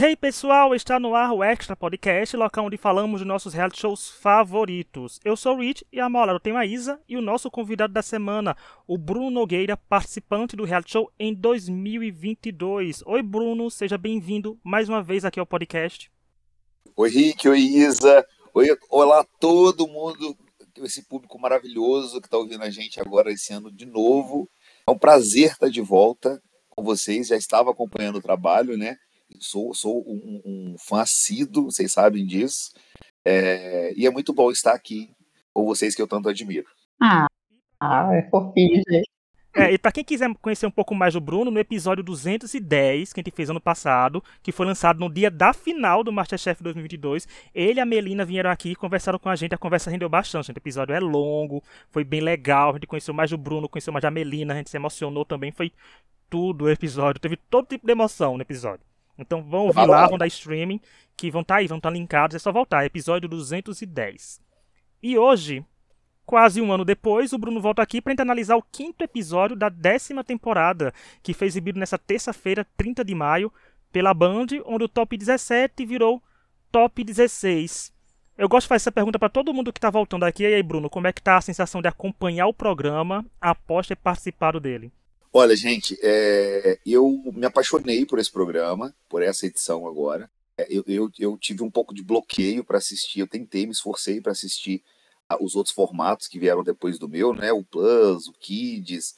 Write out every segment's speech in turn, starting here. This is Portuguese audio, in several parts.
Hey pessoal, está no ar o Extra Podcast, local onde falamos dos nossos reality shows favoritos. Eu sou o Rich e a mola eu tenho a Isa e o nosso convidado da semana, o Bruno Nogueira, participante do reality show em 2022. Oi Bruno, seja bem-vindo mais uma vez aqui ao podcast. Oi Rick, oi Isa, oi, olá todo mundo, esse público maravilhoso que está ouvindo a gente agora esse ano de novo. É um prazer estar de volta com vocês, já estava acompanhando o trabalho, né? Sou, sou um, um fã assíduo, vocês sabem disso. É, e é muito bom estar aqui com vocês que eu tanto admiro. Ah, ah é fofinho, gente. É, e para quem quiser conhecer um pouco mais do Bruno, no episódio 210, que a gente fez ano passado, que foi lançado no dia da final do Masterchef 2022, ele e a Melina vieram aqui e conversaram com a gente. A conversa rendeu bastante. O episódio é longo, foi bem legal. A gente conheceu mais do Bruno, conheceu mais da Melina, a gente se emocionou também. Foi tudo o episódio. Teve todo tipo de emoção no episódio. Então vão ouvir lá, vão dar streaming, que vão estar tá aí, vão estar tá linkados, é só voltar, episódio 210. E hoje, quase um ano depois, o Bruno volta aqui para analisar o quinto episódio da décima temporada, que foi exibido nessa terça-feira, 30 de maio, pela Band, onde o top 17 virou top 16. Eu gosto de fazer essa pergunta para todo mundo que está voltando aqui. E aí, Bruno, como é que tá a sensação de acompanhar o programa após ter participado dele? Olha, gente, é, eu me apaixonei por esse programa, por essa edição agora. É, eu, eu, eu tive um pouco de bloqueio para assistir, eu tentei, me esforcei para assistir os outros formatos que vieram depois do meu, né? O Plus, o Kids,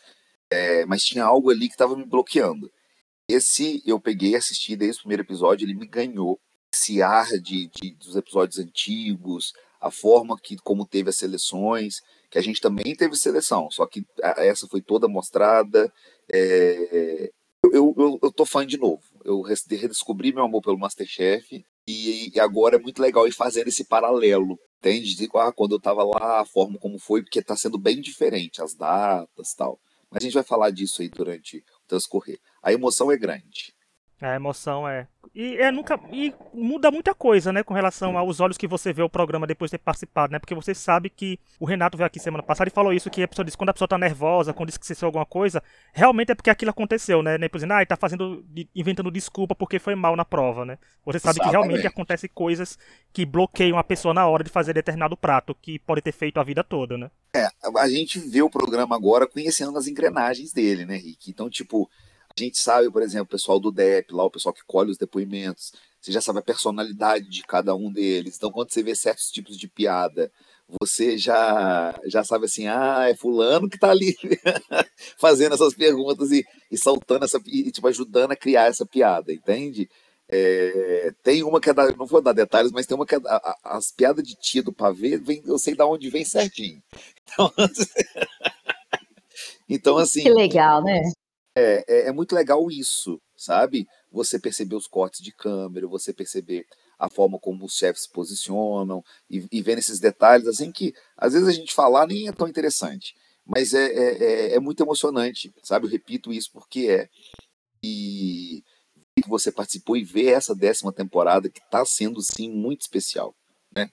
é, mas tinha algo ali que estava me bloqueando. Esse eu peguei, assisti desde o primeiro episódio, ele me ganhou. Esse ar de, de dos episódios antigos, a forma que como teve as seleções que a gente também teve seleção, só que essa foi toda mostrada. É, eu, eu, eu tô fã de novo. Eu redescobri meu amor pelo Masterchef e, e agora é muito legal ir fazendo esse paralelo. Entende? De, ah, quando eu tava lá, a forma como foi, porque tá sendo bem diferente, as datas tal. Mas a gente vai falar disso aí durante o transcorrer. A emoção é grande. A emoção é. E é nunca. E muda muita coisa, né, com relação aos olhos que você vê o programa depois de ter participado, né? Porque você sabe que o Renato veio aqui semana passada e falou isso, que a pessoa disse quando a pessoa tá nervosa, quando diz que aconteceu alguma coisa, realmente é porque aquilo aconteceu, né? Nem por exemplo, ah, ele tá fazendo. inventando desculpa porque foi mal na prova, né? Você sabe Exatamente. que realmente acontece coisas que bloqueiam a pessoa na hora de fazer determinado prato, que pode ter feito a vida toda, né? É, a gente vê o programa agora conhecendo as engrenagens dele, né, Rick? Então, tipo gente sabe, por exemplo, o pessoal do DEP, lá o pessoal que colhe os depoimentos, você já sabe a personalidade de cada um deles. Então, quando você vê certos tipos de piada, você já já sabe assim, ah, é fulano que tá ali fazendo essas perguntas e, e saltando essa e tipo ajudando a criar essa piada, entende? É, tem uma que é da, não vou dar detalhes, mas tem uma que é da, as piadas de tia do pavê, vem, eu sei da onde vem certinho. Então, então assim. Que legal, né? É, é, é, muito legal isso, sabe? Você perceber os cortes de câmera, você perceber a forma como os chefes se posicionam e, e vendo esses detalhes, assim que às vezes a gente falar nem é tão interessante, mas é, é, é, é muito emocionante, sabe? Eu repito isso porque é. E que você participou e ver essa décima temporada que está sendo sim muito especial, né?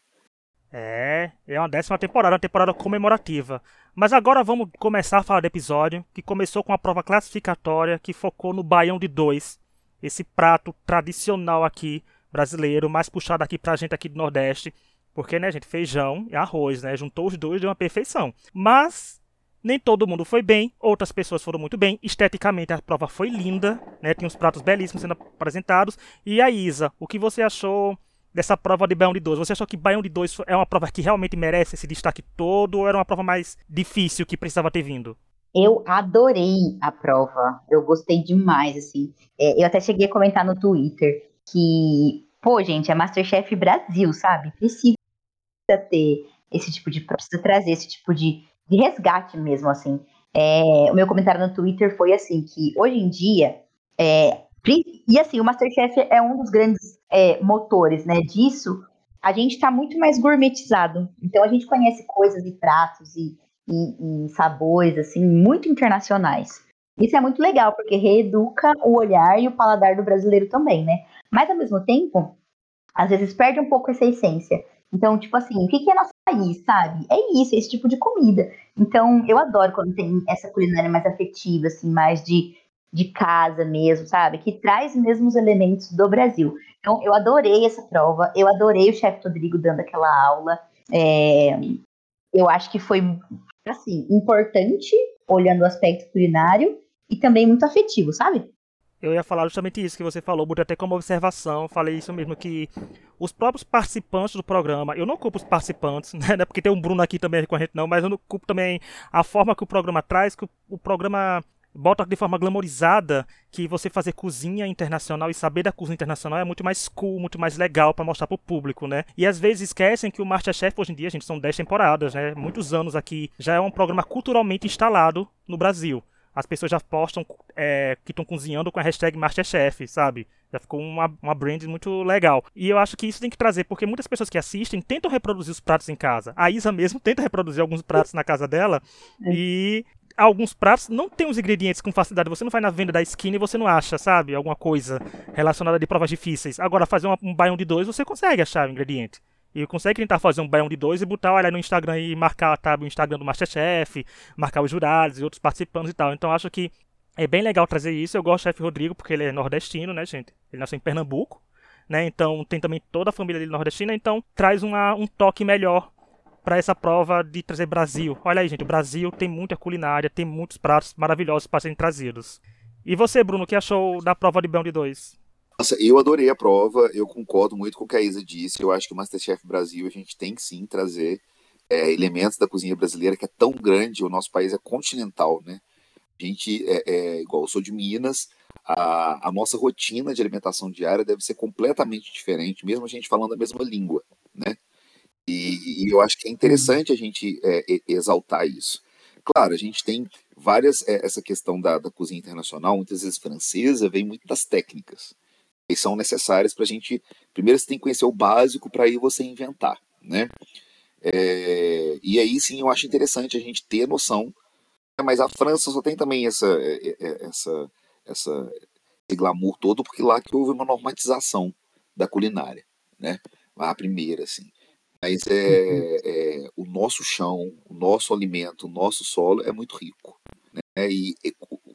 É, é uma décima temporada, uma temporada comemorativa. Mas agora vamos começar a falar do episódio, que começou com a prova classificatória que focou no baião de dois. Esse prato tradicional aqui, brasileiro, mais puxado aqui pra gente aqui do Nordeste. Porque, né, gente, feijão e arroz, né? Juntou os dois de uma perfeição. Mas nem todo mundo foi bem, outras pessoas foram muito bem. Esteticamente a prova foi linda, né? Tinha uns pratos belíssimos sendo apresentados. E a Isa, o que você achou dessa prova de Baião de 2? Você achou que Baião de 2 é uma prova que realmente merece esse destaque todo ou era uma prova mais difícil que precisava ter vindo? Eu adorei a prova, eu gostei demais, assim. É, eu até cheguei a comentar no Twitter que, pô, gente, é Masterchef Brasil, sabe? Precisa ter esse tipo de prova, precisa trazer esse tipo de, de resgate mesmo, assim. É, o meu comentário no Twitter foi assim, que hoje em dia, é, e assim, o Masterchef é um dos grandes é, motores né, disso. A gente está muito mais gourmetizado. Então a gente conhece coisas e pratos e, e, e sabores assim muito internacionais. Isso é muito legal, porque reeduca o olhar e o paladar do brasileiro também, né? Mas ao mesmo tempo, às vezes perde um pouco essa essência. Então, tipo assim, o que é nosso país, sabe? É isso, é esse tipo de comida. Então, eu adoro quando tem essa culinária mais afetiva, assim, mais de de casa mesmo, sabe? Que traz mesmo os elementos do Brasil. Então, eu adorei essa prova, eu adorei o chefe Rodrigo dando aquela aula. É, eu acho que foi, assim, importante, olhando o aspecto culinário, e também muito afetivo, sabe? Eu ia falar justamente isso que você falou, botei até como observação, falei isso mesmo, que os próprios participantes do programa, eu não culpo os participantes, né, porque tem um Bruno aqui também com a gente não, mas eu não culpo também a forma que o programa traz, que o, o programa bota de forma glamorizada que você fazer cozinha internacional e saber da cozinha internacional é muito mais cool, muito mais legal para mostrar pro público, né? E às vezes esquecem que o Masterchef hoje em dia, gente, são 10 temporadas, né? Muitos anos aqui, já é um programa culturalmente instalado no Brasil as pessoas já postam é, que estão cozinhando com a hashtag Masterchef, sabe? Já ficou uma, uma brand muito legal. E eu acho que isso tem que trazer, porque muitas pessoas que assistem tentam reproduzir os pratos em casa. A Isa mesmo tenta reproduzir alguns pratos na casa dela. É. E alguns pratos não tem os ingredientes com facilidade. Você não vai na venda da esquina e você não acha, sabe? Alguma coisa relacionada de provas difíceis. Agora, fazer um baião de dois, você consegue achar o ingrediente. E consegue tentar fazer um baião de dois e botar, olha, no Instagram e marcar tá, o Instagram do Masterchef, marcar os jurados e outros participantes e tal. Então acho que é bem legal trazer isso. Eu gosto do chefe Rodrigo porque ele é nordestino, né, gente? Ele nasceu em Pernambuco, né? Então tem também toda a família dele nordestina, então traz uma, um toque melhor para essa prova de trazer Brasil. Olha aí, gente, o Brasil tem muita culinária, tem muitos pratos maravilhosos para serem trazidos. E você, Bruno, o que achou da prova de baião de dois? Nossa, eu adorei a prova, eu concordo muito com o que a Isa disse. Eu acho que o Masterchef Brasil a gente tem que sim trazer é, elementos da cozinha brasileira que é tão grande, o nosso país é continental, né? A gente, é, é igual eu sou de Minas, a, a, nossa rotina de alimentação diária deve ser completamente diferente, mesmo a gente falando a mesma língua, né? E, e eu acho que é interessante a gente é, exaltar isso. Claro, a gente tem várias, é, essa questão da, da cozinha internacional, muitas vezes francesa, vem muito das técnicas e são necessárias para a gente. Primeiro, você tem que conhecer o básico para aí você inventar, né? É, e aí sim eu acho interessante a gente ter noção. Né? Mas a França só tem também essa, é, é, essa, essa, esse glamour todo, porque lá que houve uma normatização da culinária, né? A primeira, assim. Mas é, uhum. é, o nosso chão, o nosso alimento, o nosso solo é muito rico. Né? E,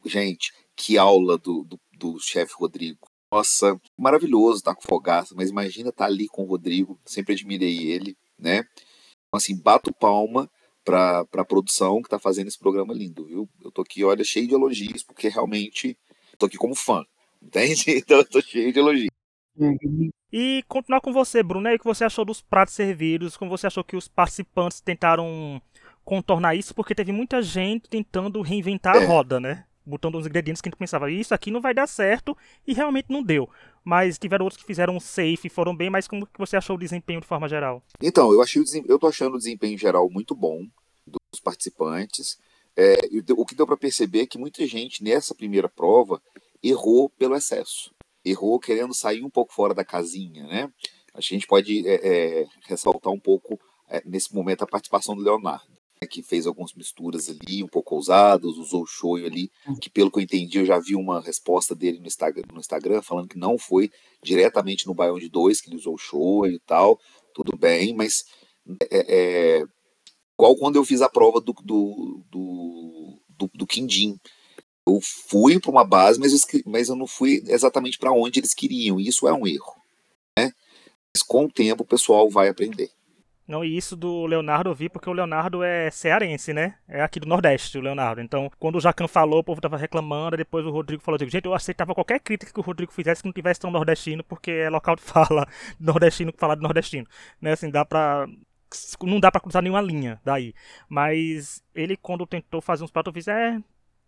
gente, que aula do, do, do chefe Rodrigo nossa, maravilhoso estar tá com Fogaça, mas imagina estar tá ali com o Rodrigo, sempre admirei ele, né? Então, assim, bato palma para a produção que está fazendo esse programa lindo, viu? Eu tô aqui, olha, cheio de elogios, porque realmente tô aqui como fã, entende? Então eu tô cheio de elogios. E continuar com você, Bruno, o que você achou dos pratos servidos, como você achou que os participantes tentaram contornar isso, porque teve muita gente tentando reinventar a roda, né? botando uns ingredientes que a gente pensava, isso aqui não vai dar certo, e realmente não deu. Mas tiveram outros que fizeram safe, foram bem, mas como que você achou o desempenho de forma geral? Então, eu achei o eu tô achando o desempenho geral muito bom dos participantes. É, o que deu para perceber é que muita gente nessa primeira prova errou pelo excesso. Errou querendo sair um pouco fora da casinha, né? Acho que a gente pode é, é, ressaltar um pouco é, nesse momento a participação do Leonardo que fez algumas misturas ali, um pouco ousadas, usou o shoyu ali, hum. que pelo que eu entendi, eu já vi uma resposta dele no Instagram, no Instagram falando que não foi diretamente no Baião de 2 que ele usou o shoyu e tal, tudo bem, mas é, é, igual quando eu fiz a prova do, do, do, do, do Quindim. Eu fui para uma base, mas eu, mas eu não fui exatamente para onde eles queriam, e isso é um erro. Né? Mas com o tempo o pessoal vai aprender. Não, e isso do Leonardo eu vi porque o Leonardo é cearense, né? É aqui do Nordeste, o Leonardo. Então, quando o Jacan falou, o povo tava reclamando, depois o Rodrigo falou, gente, eu aceitava qualquer crítica que o Rodrigo fizesse que não tivesse tão nordestino, porque é local de fala nordestino que fala de nordestino. Né? Assim, dá pra não dá para cruzar nenhuma linha daí. Mas ele, quando tentou fazer uns pratos, eu fiz, é.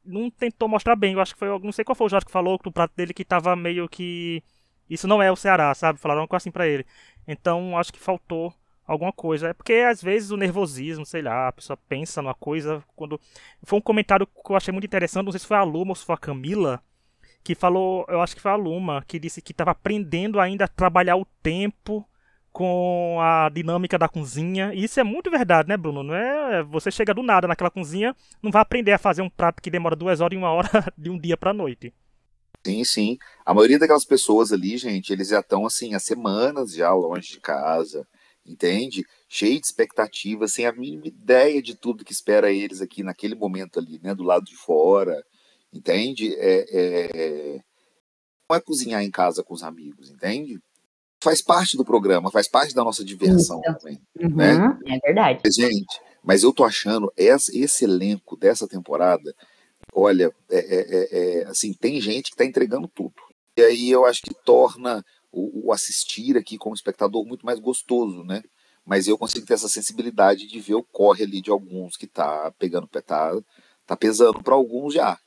Não tentou mostrar bem. Eu acho que foi. Não sei qual foi o Jorge que falou do prato dele que tava meio que. Isso não é o Ceará, sabe? Falaram uma coisa assim pra ele. Então, acho que faltou alguma coisa. É porque às vezes o nervosismo, sei lá, a pessoa pensa numa coisa. quando Foi um comentário que eu achei muito interessante, não sei se foi a Luma ou se foi a Camila, que falou, eu acho que foi a Luma, que disse que estava aprendendo ainda a trabalhar o tempo com a dinâmica da cozinha. E isso é muito verdade, né, Bruno? Não é você chega do nada naquela cozinha, não vai aprender a fazer um prato que demora duas horas e uma hora de um dia para noite. Sim, sim. A maioria daquelas pessoas ali, gente, eles já estão assim há semanas já longe de casa entende? Cheio de expectativas, sem a mínima ideia de tudo que espera eles aqui naquele momento ali, né, do lado de fora. entende? É, é, não é cozinhar em casa com os amigos, entende? Faz parte do programa, faz parte da nossa diversão Isso. também. Uhum, né? É verdade. Gente, mas eu tô achando esse, esse elenco dessa temporada, olha, é, é, é, assim, tem gente que tá entregando tudo. E aí eu acho que torna o, o, assistir aqui como espectador muito mais gostoso, né? Mas eu consigo ter essa sensibilidade de ver o corre ali de alguns que tá pegando, tá, tá pesando para alguns já.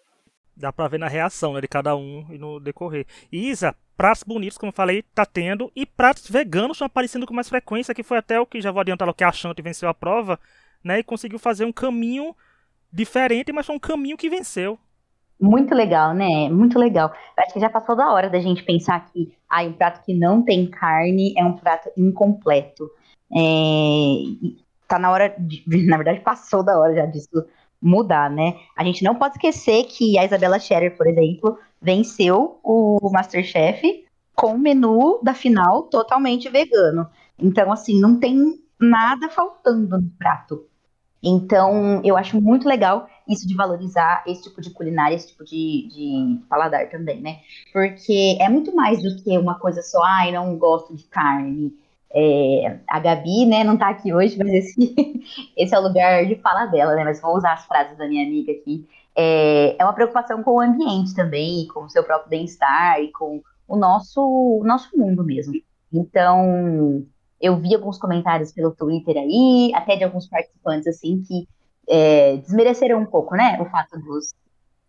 Dá pra ver na reação né, de cada um e no decorrer. E Isa, pratos bonitos, como eu falei, tá tendo. E pratos veganos estão aparecendo com mais frequência, que foi até o que já vou adiantar o que a Chante venceu a prova, né? E conseguiu fazer um caminho diferente, mas foi um caminho que venceu. Muito legal, né? Muito legal. acho que já passou da hora da gente pensar que ah, um prato que não tem carne é um prato incompleto. É... Tá na hora, de... na verdade, passou da hora já disso mudar, né? A gente não pode esquecer que a Isabela Scherer, por exemplo, venceu o Masterchef com o menu da final totalmente vegano. Então, assim, não tem nada faltando no prato. Então, eu acho muito legal isso de valorizar esse tipo de culinária, esse tipo de, de paladar também, né? Porque é muito mais do que uma coisa só, ai, não gosto de carne. É, a Gabi, né, não tá aqui hoje, mas esse, esse é o lugar de fala dela, né? Mas vou usar as frases da minha amiga aqui. É, é uma preocupação com o ambiente também, com o seu próprio bem-estar e com o nosso, o nosso mundo mesmo. Então, eu vi alguns comentários pelo Twitter aí, até de alguns participantes, assim, que é, desmereceram um pouco, né, o fato dos,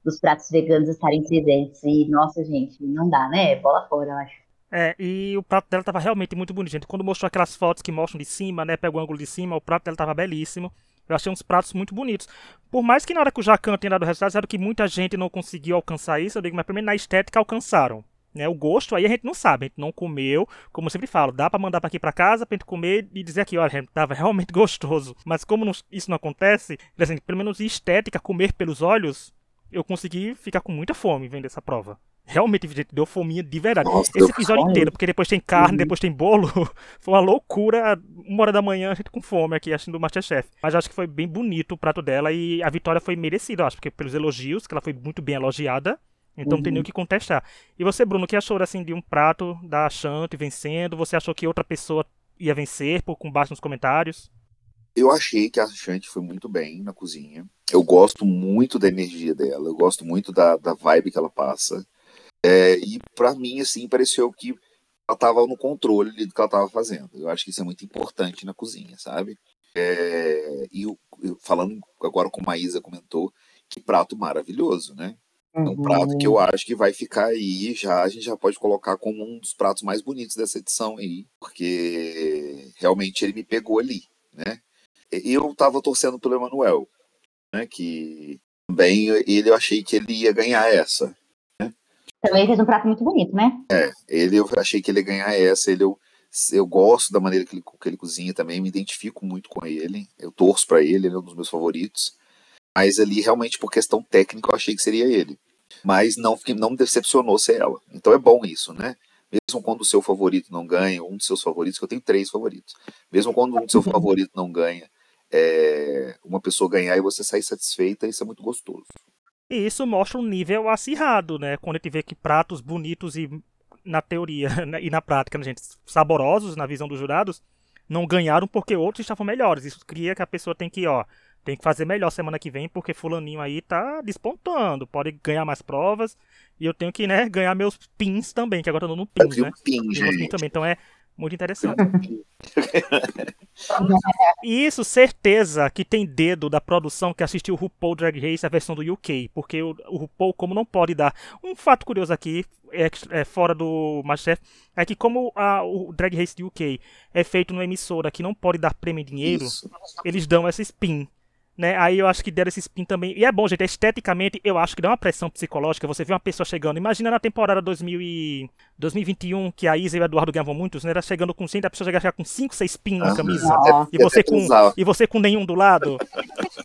dos pratos veganos estarem presentes. E, nossa, gente, não dá, né? Bola fora, eu acho. É, e o prato dela tava realmente muito bonito, gente. Quando mostrou aquelas fotos que mostram de cima, né, pega o ângulo de cima, o prato dela tava belíssimo. Eu achei uns pratos muito bonitos. Por mais que na hora que o Jacan tenha dado resultados, era que muita gente não conseguiu alcançar isso, eu digo, mas primeiro na estética alcançaram. Né, o gosto aí a gente não sabe, a gente não comeu, como eu sempre falo, dá para mandar para aqui para casa pra gente comer e dizer aqui, olha, tava realmente gostoso. Mas como não, isso não acontece, assim, pelo menos estética, comer pelos olhos, eu consegui ficar com muita fome vendo essa prova. Realmente, gente, deu fominha de verdade. Nossa, Esse episódio fome. inteiro, porque depois tem carne, uhum. depois tem bolo. foi uma loucura. Uma hora da manhã a gente com fome aqui, assistindo o Masterchef. Mas acho que foi bem bonito o prato dela e a vitória foi merecida, acho, porque pelos elogios, que ela foi muito bem elogiada. Então uhum. não tem nem o uhum. que contestar. E você, Bruno, o que achou assim de um prato da Chante vencendo? Você achou que outra pessoa ia vencer por com baixo nos comentários? Eu achei que a Chante foi muito bem na cozinha. Eu gosto muito da energia dela, eu gosto muito da, da vibe que ela passa. É, e para mim, assim, pareceu que ela estava no controle do que ela estava fazendo. Eu acho que isso é muito importante na cozinha, sabe? É, e eu, eu, falando agora como a Isa comentou, que prato maravilhoso, né? É um prato que eu uhum. acho que vai ficar aí já, a gente já pode colocar como um dos pratos mais bonitos dessa edição aí, porque realmente ele me pegou ali, né? Eu tava torcendo pelo Emanuel, né? Que também ele eu achei que ele ia ganhar essa. Também fez um prato muito bonito, né? É, ele eu achei que ele ia ganhar essa, ele eu, eu gosto da maneira que ele, que ele cozinha também, me identifico muito com ele, eu torço para ele, ele é um dos meus favoritos. Mas ali, realmente, por questão técnica, eu achei que seria ele. Mas não, não me decepcionou ser ela. Então é bom isso, né? Mesmo quando o seu favorito não ganha, um dos seus favoritos, que eu tenho três favoritos. Mesmo quando um do seu favorito não ganha, é, uma pessoa ganhar e você sair satisfeita, isso é muito gostoso. E isso mostra um nível acirrado, né? Quando a gente vê que pratos bonitos e na teoria né, e na prática, né, gente, saborosos na visão dos jurados, não ganharam porque outros estavam melhores. Isso cria que a pessoa tem que, ó, tem que fazer melhor semana que vem, porque fulaninho aí tá despontando, pode ganhar mais provas, e eu tenho que, né, ganhar meus pins também, que agora eu tô no pins, né? Pin, gente. também, então é muito interessante. Isso, certeza que tem dedo da produção que assistiu o RuPaul Drag Race, a versão do UK. Porque o, o RuPaul, como não pode dar. Um fato curioso aqui, é, é fora do Masterchef, é que como a, o Drag Race do UK é feito numa emissora que não pode dar prêmio em dinheiro, Isso. eles dão essa spin né? Aí eu acho que deram esse spin também. E é bom, gente, esteticamente eu acho que dá uma pressão psicológica. Você vê uma pessoa chegando. Imagina na temporada 2000 e... 2021, que a Isa e o Eduardo ganhavam muitos, né? Era chegando com 100, a pessoa chegar com 5, 6 pin na camisa. Ah, e, você com, e você com nenhum do lado.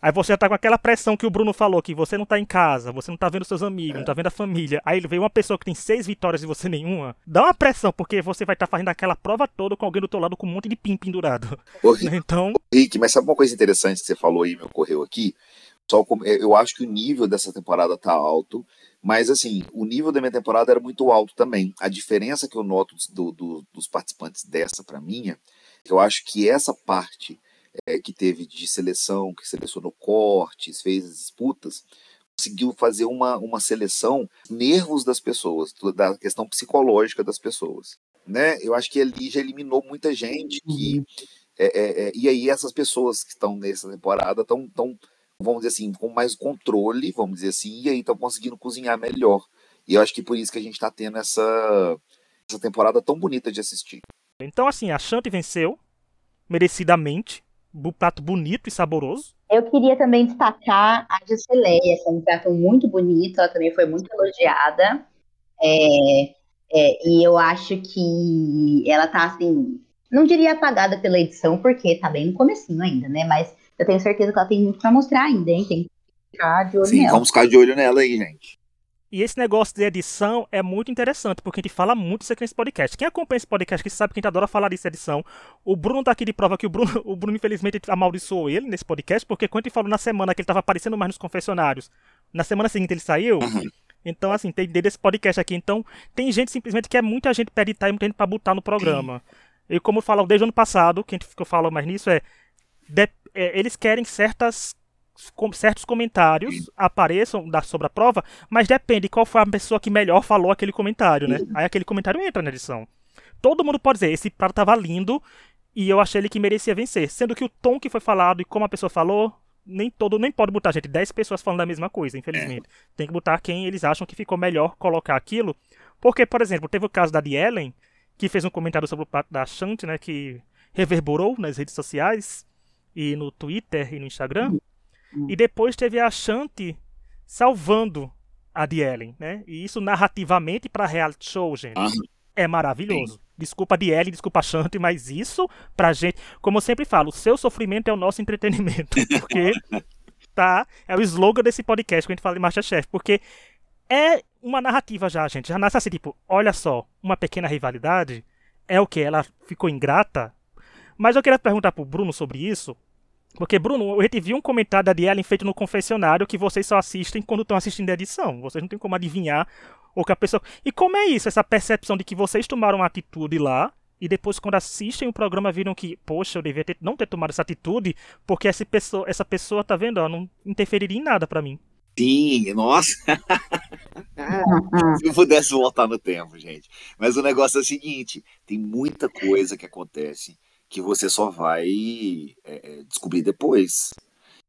Aí você já tá com aquela pressão que o Bruno falou, que você não tá em casa, você não tá vendo seus amigos, não tá vendo a família. Aí veio uma pessoa que tem 6 vitórias e você nenhuma. Dá uma pressão, porque você vai estar tá fazendo aquela prova toda com alguém do teu lado com um monte de pin pendurado. Ô, Rick, então. Ô, Rick, mas sabe uma coisa interessante que você falou aí, me ocorreu aqui? Só eu acho que o nível dessa temporada tá alto, mas assim, o nível da minha temporada era muito alto também. A diferença que eu noto do, do, dos participantes dessa para minha, eu acho que essa parte é, que teve de seleção, que selecionou cortes, fez as disputas, conseguiu fazer uma, uma seleção nervos das pessoas, da questão psicológica das pessoas. Né? Eu acho que ali já eliminou muita gente que. Uhum. É, é, é, e aí essas pessoas que estão nessa temporada estão, tão, vamos dizer assim, com mais controle, vamos dizer assim, e aí estão conseguindo cozinhar melhor. E eu acho que por isso que a gente está tendo essa, essa temporada tão bonita de assistir. Então, assim, a Shanti venceu, merecidamente, um prato bonito e saboroso. Eu queria também destacar a Jusceleia, é um prato muito bonito, ela também foi muito elogiada. É, é, e eu acho que ela tá assim, não diria apagada pela edição, porque tá bem no comecinho ainda, né? Mas eu tenho certeza que ela tem muito pra mostrar ainda, hein? Tem que ficar de olho Sim, nela. vamos ficar de olho nela aí, gente. E esse negócio de edição é muito interessante, porque a gente fala muito isso aqui nesse podcast. Quem acompanha esse podcast, que sabe que a gente adora falar disso de edição. O Bruno tá aqui de prova que o Bruno, o Bruno infelizmente, amaldiçoou ele nesse podcast, porque quando ele falou na semana que ele tava aparecendo mais nos confessionários, na semana seguinte ele saiu. Uhum. Então, assim, tem desse podcast aqui. Então, tem gente simplesmente que é muita gente pra editar e muita gente pra botar no programa. Sim. E como eu falo desde o ano passado, que a gente ficou falando mais nisso, é, de, é eles querem certas com, certos comentários apareçam da, sobre a prova, mas depende qual foi a pessoa que melhor falou aquele comentário, né? Aí aquele comentário entra na edição. Todo mundo pode dizer, esse prato tava lindo e eu achei ele que merecia vencer. Sendo que o tom que foi falado e como a pessoa falou, nem todo, nem pode botar, gente, 10 pessoas falando da mesma coisa, infelizmente. É. Tem que botar quem eles acham que ficou melhor colocar aquilo. Porque, por exemplo, teve o caso da Ellen, que fez um comentário sobre o prato da Shanti, né, que reverberou nas redes sociais e no Twitter e no Instagram. Hum. E depois teve a Shanti salvando a de Ellen, né? E isso narrativamente para reality show, gente, ah. é maravilhoso. Sim. Desculpa de Ellen, desculpa Shanti, mas isso pra gente, como eu sempre falo, o seu sofrimento é o nosso entretenimento, porque tá, é o slogan desse podcast que a gente fala de Masterchef, porque é uma narrativa já, gente. Já nasce assim, tipo, olha só, uma pequena rivalidade é o que ela ficou ingrata. Mas eu queria perguntar pro Bruno sobre isso, porque, Bruno, a gente viu um comentário da Ellen feito no confessionário que vocês só assistem quando estão assistindo a edição. Vocês não tem como adivinhar o que a pessoa. E como é isso, essa percepção de que vocês tomaram uma atitude lá e depois, quando assistem o programa, viram que, poxa, eu devia ter, não ter tomado essa atitude, porque essa pessoa, essa pessoa tá vendo, ó, não interferiria em nada para mim. Sim, nossa. Se eu pudesse voltar no tempo, gente. Mas o negócio é o seguinte: tem muita coisa que acontece que você só vai é, é, descobrir depois.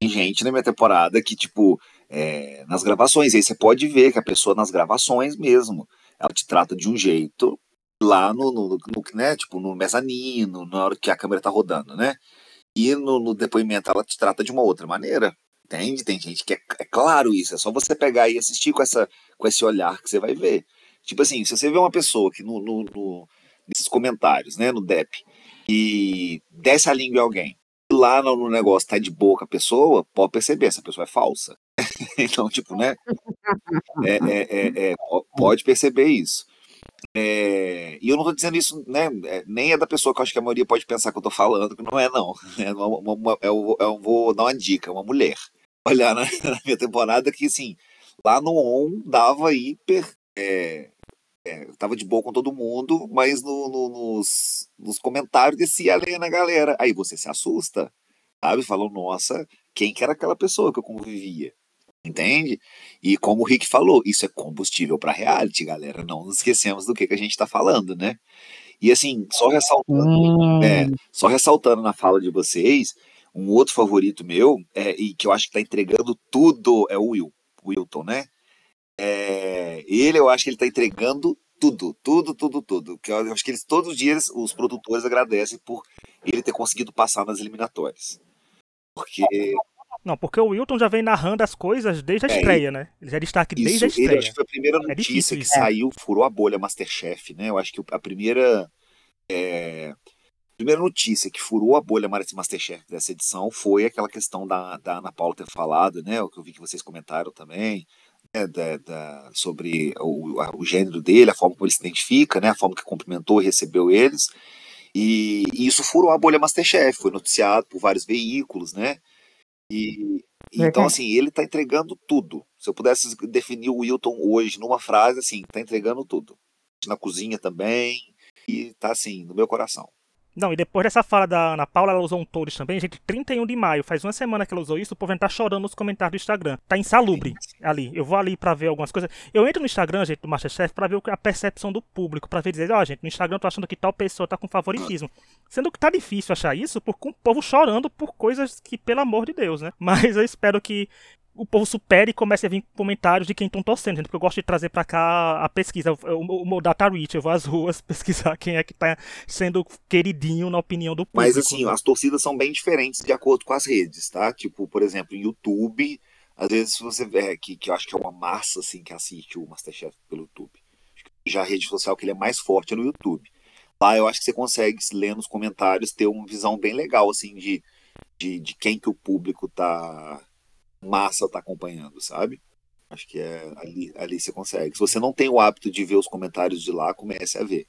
Tem gente na minha temporada que, tipo, é, nas gravações, aí você pode ver que a pessoa nas gravações mesmo, ela te trata de um jeito lá no, no, no né, tipo, no mezanino, na hora que a câmera tá rodando, né? E no, no depoimento ela te trata de uma outra maneira. Entende? Tem gente que é, é, claro isso, é só você pegar e assistir com, essa, com esse olhar que você vai ver. Tipo assim, se você vê uma pessoa que no, no, no nesses comentários, né, no DEP, e desce a língua em alguém, lá no negócio tá de boca a pessoa, pode perceber, essa pessoa é falsa. então, tipo, né? É, é, é, é pode perceber isso. É, e eu não estou dizendo isso, né? É, nem é da pessoa que eu acho que a maioria pode pensar que eu estou falando, que não é, não. É uma, uma, eu, eu, vou dar uma dica, uma mulher. Olhar na, na, minha temporada que, assim, lá no ON dava hiper. É, é, tava de boa com todo mundo, mas no, no, nos, nos comentários descia a lenha na galera. Aí você se assusta, sabe? Falou, nossa, quem que era aquela pessoa que eu convivia? Entende? E como o Rick falou, isso é combustível para reality, galera. Não nos esquecemos do que, que a gente está falando, né? E assim, só ressaltando, hum. é, só ressaltando na fala de vocês, um outro favorito meu, é, e que eu acho que está entregando tudo, é o Will, Wilton, né? É, ele, eu acho que ele está entregando tudo, tudo, tudo, tudo. Que eu acho que eles todos os dias os produtores agradecem por ele ter conseguido passar nas eliminatórias. Porque não, porque o Wilton já vem narrando as coisas desde a é, estreia, né? Ele já destaque isso, desde a estreia. Ele acho que foi a primeira é notícia é que saiu, furou a bolha Masterchef, né? Eu acho que a primeira é, a primeira notícia que furou a bolha Masterchef dessa edição foi aquela questão da, da Ana Paula ter falado, né? O que eu vi que vocês comentaram também, né, da, da, sobre o, a, o, gênero dele, a forma como ele se identifica, né, a forma que cumprimentou e recebeu eles. E, e, isso furou a bolha Masterchef, foi noticiado por vários veículos, né? E, Então, assim, ele tá entregando tudo. Se eu pudesse definir o Wilton hoje numa frase, assim, tá entregando tudo. Na cozinha também, e tá assim, no meu coração. Não, e depois dessa fala da Ana Paula, ela usou um todos também, gente, 31 de maio, faz uma semana que ela usou isso, o povo tá chorando nos comentários do Instagram. Tá insalubre ali. Eu vou ali pra ver algumas coisas. Eu entro no Instagram, gente, do Masterchef, pra ver a percepção do público, pra ver dizer, ó, oh, gente, no Instagram eu tô achando que tal pessoa tá com favoritismo. Sendo que tá difícil achar isso, por com o povo chorando por coisas que, pelo amor de Deus, né? Mas eu espero que o povo supere e comece a vir comentários de quem estão torcendo, gente, porque eu gosto de trazer para cá a pesquisa, o, o data reach, eu vou às ruas pesquisar quem é que tá sendo queridinho na opinião do público. Mas assim, as torcidas são bem diferentes de acordo com as redes, tá? Tipo, por exemplo, YouTube, às vezes você vê que, que eu acho que é uma massa assim que assiste o Masterchef pelo YouTube. Já a rede social que ele é mais forte é no YouTube. Lá eu acho que você consegue, lendo os comentários, ter uma visão bem legal assim de, de, de quem que o público tá massa tá acompanhando, sabe? Acho que é ali, ali você consegue. Se você não tem o hábito de ver os comentários de lá, comece a ver.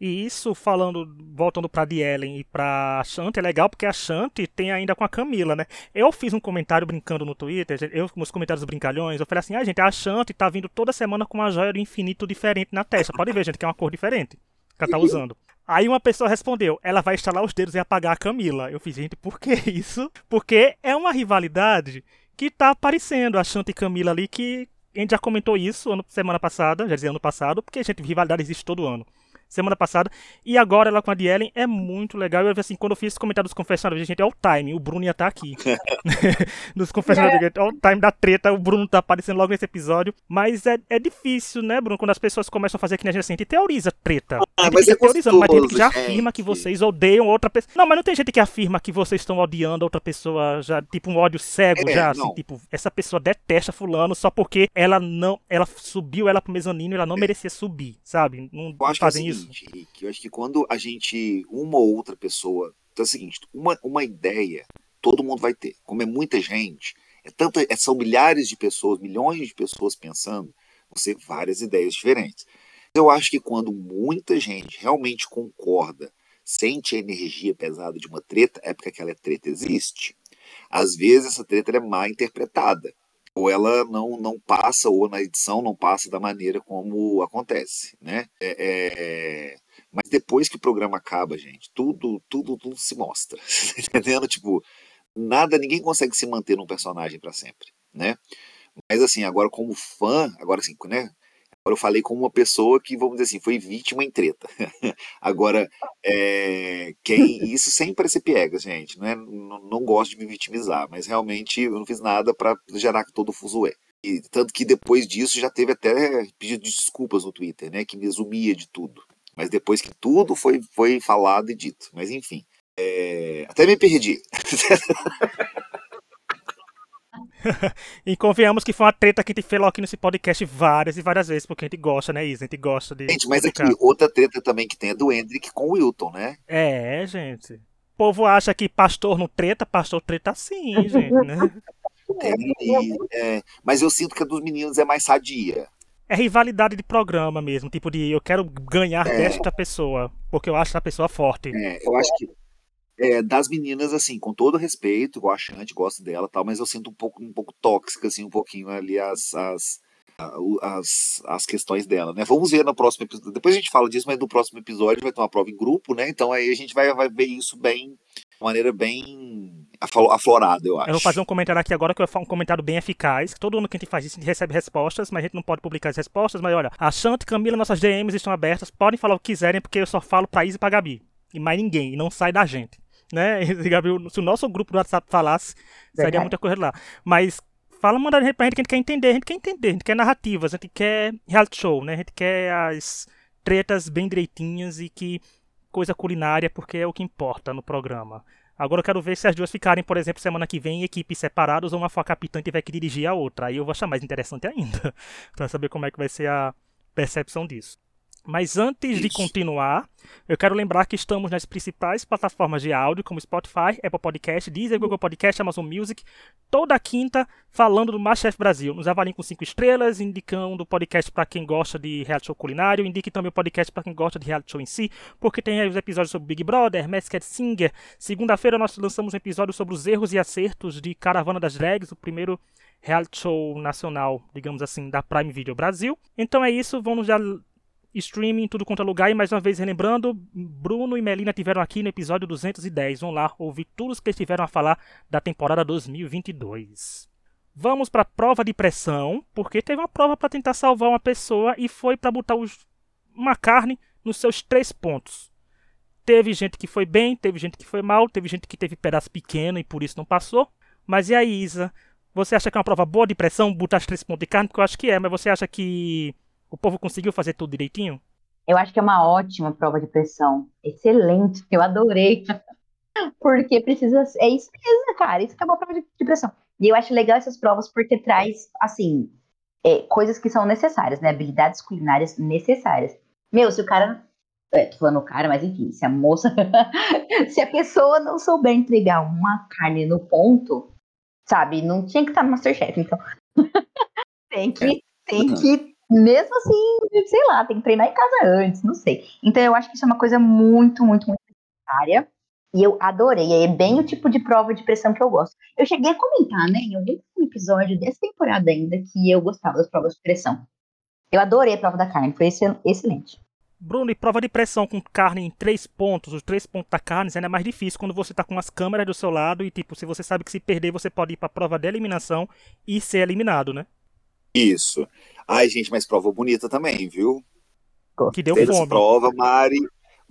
E isso falando, voltando pra Dielen e pra Shanti, é legal porque a Shanti tem ainda com a Camila, né? Eu fiz um comentário brincando no Twitter, eu com os comentários brincalhões, eu falei assim, ah, gente, a Shanti tá vindo toda semana com uma joia do infinito diferente na testa. Pode ver, gente, que é uma cor diferente que ela tá usando. Aí uma pessoa respondeu, ela vai estalar os dedos e apagar a Camila. Eu fiz, gente, por que isso? Porque é uma rivalidade que tá aparecendo, a Shanta e Camila ali, que a gente já comentou isso ano, semana passada, já dizia ano passado, porque, gente, rivalidade existe todo ano semana passada. E agora ela com a Dielen é muito legal. Eu assim, quando eu fiz esse comentário dos confessionários, gente, é o time. O Bruno ia estar tá aqui. dos confessionários, é. é o time da treta. O Bruno tá aparecendo logo nesse episódio. Mas é, é difícil, né, Bruno? Quando as pessoas começam a fazer que a gente assim, teoriza treta. Ah, mas é teorizando, mas tem gente que já gente. afirma que vocês odeiam outra pessoa. Não, mas não tem gente que afirma que vocês estão odiando outra pessoa, já, tipo um ódio cego, é, já, assim, tipo, essa pessoa detesta fulano só porque ela não. Ela subiu ela pro mezanino e ela não é. merecia subir, sabe? Não, não fazem isso seguinte, Rick, eu acho que quando a gente, uma ou outra pessoa, então é o seguinte, uma, uma ideia todo mundo vai ter. Como é muita gente, é tanta, é, são milhares de pessoas, milhões de pessoas pensando, vão ser várias ideias diferentes. Eu acho que quando muita gente realmente concorda, sente a energia pesada de uma treta, é porque aquela treta existe. Às vezes essa treta é mal interpretada ou ela não, não passa, ou na edição não passa da maneira como acontece, né? É, é... Mas depois que o programa acaba, gente, tudo, tudo, tudo se mostra, tá entendendo? Tipo, nada, ninguém consegue se manter num personagem para sempre, né? Mas assim, agora como fã, agora assim, né? Agora eu falei como uma pessoa que, vamos dizer assim, foi vítima em treta. Agora, é, quem isso sempre se pega, gente. Né? Não, não gosto de me vitimizar, mas realmente eu não fiz nada para gerar todo o fuzué. E tanto que depois disso já teve até pedido de desculpas no Twitter, né? Que me exumia de tudo. Mas depois que tudo foi, foi falado e dito. Mas enfim. É, até me perdi. e convenhamos que foi uma treta que a gente fez aqui nesse podcast várias e várias vezes, porque a gente gosta, né, Isa? A gente gosta de. Gente, mas aqui, outra treta também que tem é do Hendrick com o Wilton, né? É, gente. O povo acha que pastor não treta, pastor treta sim, gente, né? É, é, mas eu sinto que a dos meninos é mais sadia. É rivalidade de programa mesmo, tipo de eu quero ganhar é. desta pessoa, porque eu acho essa pessoa forte. É, eu acho que é, das meninas, assim, com todo respeito, igual a Chante, gosto dela tal, mas eu sinto um pouco, um pouco tóxica, assim, um pouquinho ali as, as, as, as questões dela, né? Vamos ver no próximo episódio. Depois a gente fala disso, mas no próximo episódio vai ter uma prova em grupo, né? Então aí a gente vai, vai ver isso bem, de maneira bem aflorada, eu acho. Eu vou fazer um comentário aqui agora que é um comentário bem eficaz. Todo ano que a gente faz isso, a gente recebe respostas, mas a gente não pode publicar as respostas. Mas olha, a Chante e Camila, nossas DMs estão abertas, podem falar o que quiserem, porque eu só falo pra Isa e pra Gabi. E mais ninguém, e não sai da gente né? Se o nosso grupo do WhatsApp falasse, seria muita coisa lá. Mas fala, manda pra gente que a gente quer entender, a gente quer entender, a gente quer narrativas, a gente quer reality show, né? A gente quer as tretas bem direitinhas e que coisa culinária, porque é o que importa no programa. Agora eu quero ver se as duas ficarem, por exemplo, semana que vem em equipes separadas ou uma for a capitã tiver que dirigir a outra. Aí eu vou achar mais interessante ainda, para saber como é que vai ser a percepção disso. Mas antes Isso. de continuar, eu quero lembrar que estamos nas principais plataformas de áudio, como Spotify, Apple Podcast, Deezer, Google Podcast, Amazon Music, toda quinta falando do Masterchef Brasil. Nos avaliem com cinco estrelas, indicando o podcast para quem gosta de reality show culinário, indique também o podcast para quem gosta de reality show em si, porque tem aí os episódios sobre Big Brother, Masked Singer. Segunda-feira nós lançamos um episódio sobre os erros e acertos de Caravana das Drags, o primeiro reality show nacional, digamos assim, da Prime Video Brasil. Então é isso, vamos já streaming, tudo quanto é lugar. E mais uma vez, relembrando, Bruno e Melina tiveram aqui no episódio 210. Vão lá ouvir tudo o que eles tiveram a falar da temporada 2022. Vamos para a prova de pressão, porque teve uma prova para tentar salvar uma pessoa e foi para botar os, uma carne nos seus três pontos. Teve gente que foi bem, teve gente que foi mal, teve gente que teve pedaço pequeno e por isso não passou. Mas e aí, Isa? Você acha que é uma prova boa de pressão botar os três pontos de carne? Porque eu acho que é, mas você acha que o povo conseguiu fazer tudo direitinho? Eu acho que é uma ótima prova de pressão. Excelente, eu adorei. Porque precisa. É isso mesmo, cara. Isso que é uma prova de, pressão. E eu acho legal essas provas porque traz, assim, é, coisas que são necessárias, né? Habilidades culinárias necessárias. Meu, se o cara. É, tô falando o cara, mas enfim, se a moça. se a pessoa não souber entregar uma carne no ponto, sabe? Não tinha que estar no Masterchef, então. tem que. Tem que mesmo assim, sei lá, tem que treinar em casa antes, não sei. Então eu acho que isso é uma coisa muito, muito, muito necessária. E eu adorei, é bem o tipo de prova de pressão que eu gosto. Eu cheguei a comentar, né, em algum episódio dessa temporada ainda, que eu gostava das provas de pressão. Eu adorei a prova da carne, foi excelente. Bruno, e prova de pressão com carne em três pontos, os três pontos da carne, ainda é mais difícil quando você tá com as câmeras do seu lado e, tipo, se você sabe que se perder, você pode ir pra prova de eliminação e ser eliminado, né? Isso. Ai, gente, mas prova bonita também, viu? Que deu Fez fome. prova, Mari.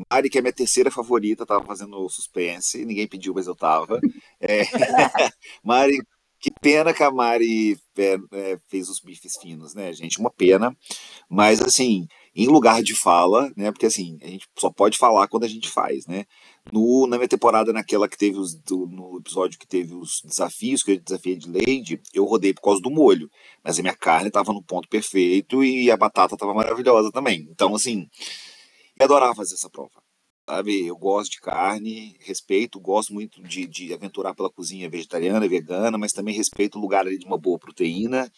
Mari, que é minha terceira favorita, tava fazendo suspense. Ninguém pediu, mas eu tava. É... Mari, que pena que a Mari é, é, fez os bifes finos, né, gente? Uma pena. Mas, assim, em lugar de fala, né? Porque, assim, a gente só pode falar quando a gente faz, né? No, na minha temporada, naquela que teve os. Do, no episódio que teve os desafios, que eu desafiei de Lady, eu rodei por causa do molho. Mas a minha carne tava no ponto perfeito e a batata tava maravilhosa também. Então, assim, eu adorava fazer essa prova. Sabe, eu gosto de carne, respeito, gosto muito de, de aventurar pela cozinha vegetariana, vegana, mas também respeito o lugar ali de uma boa proteína.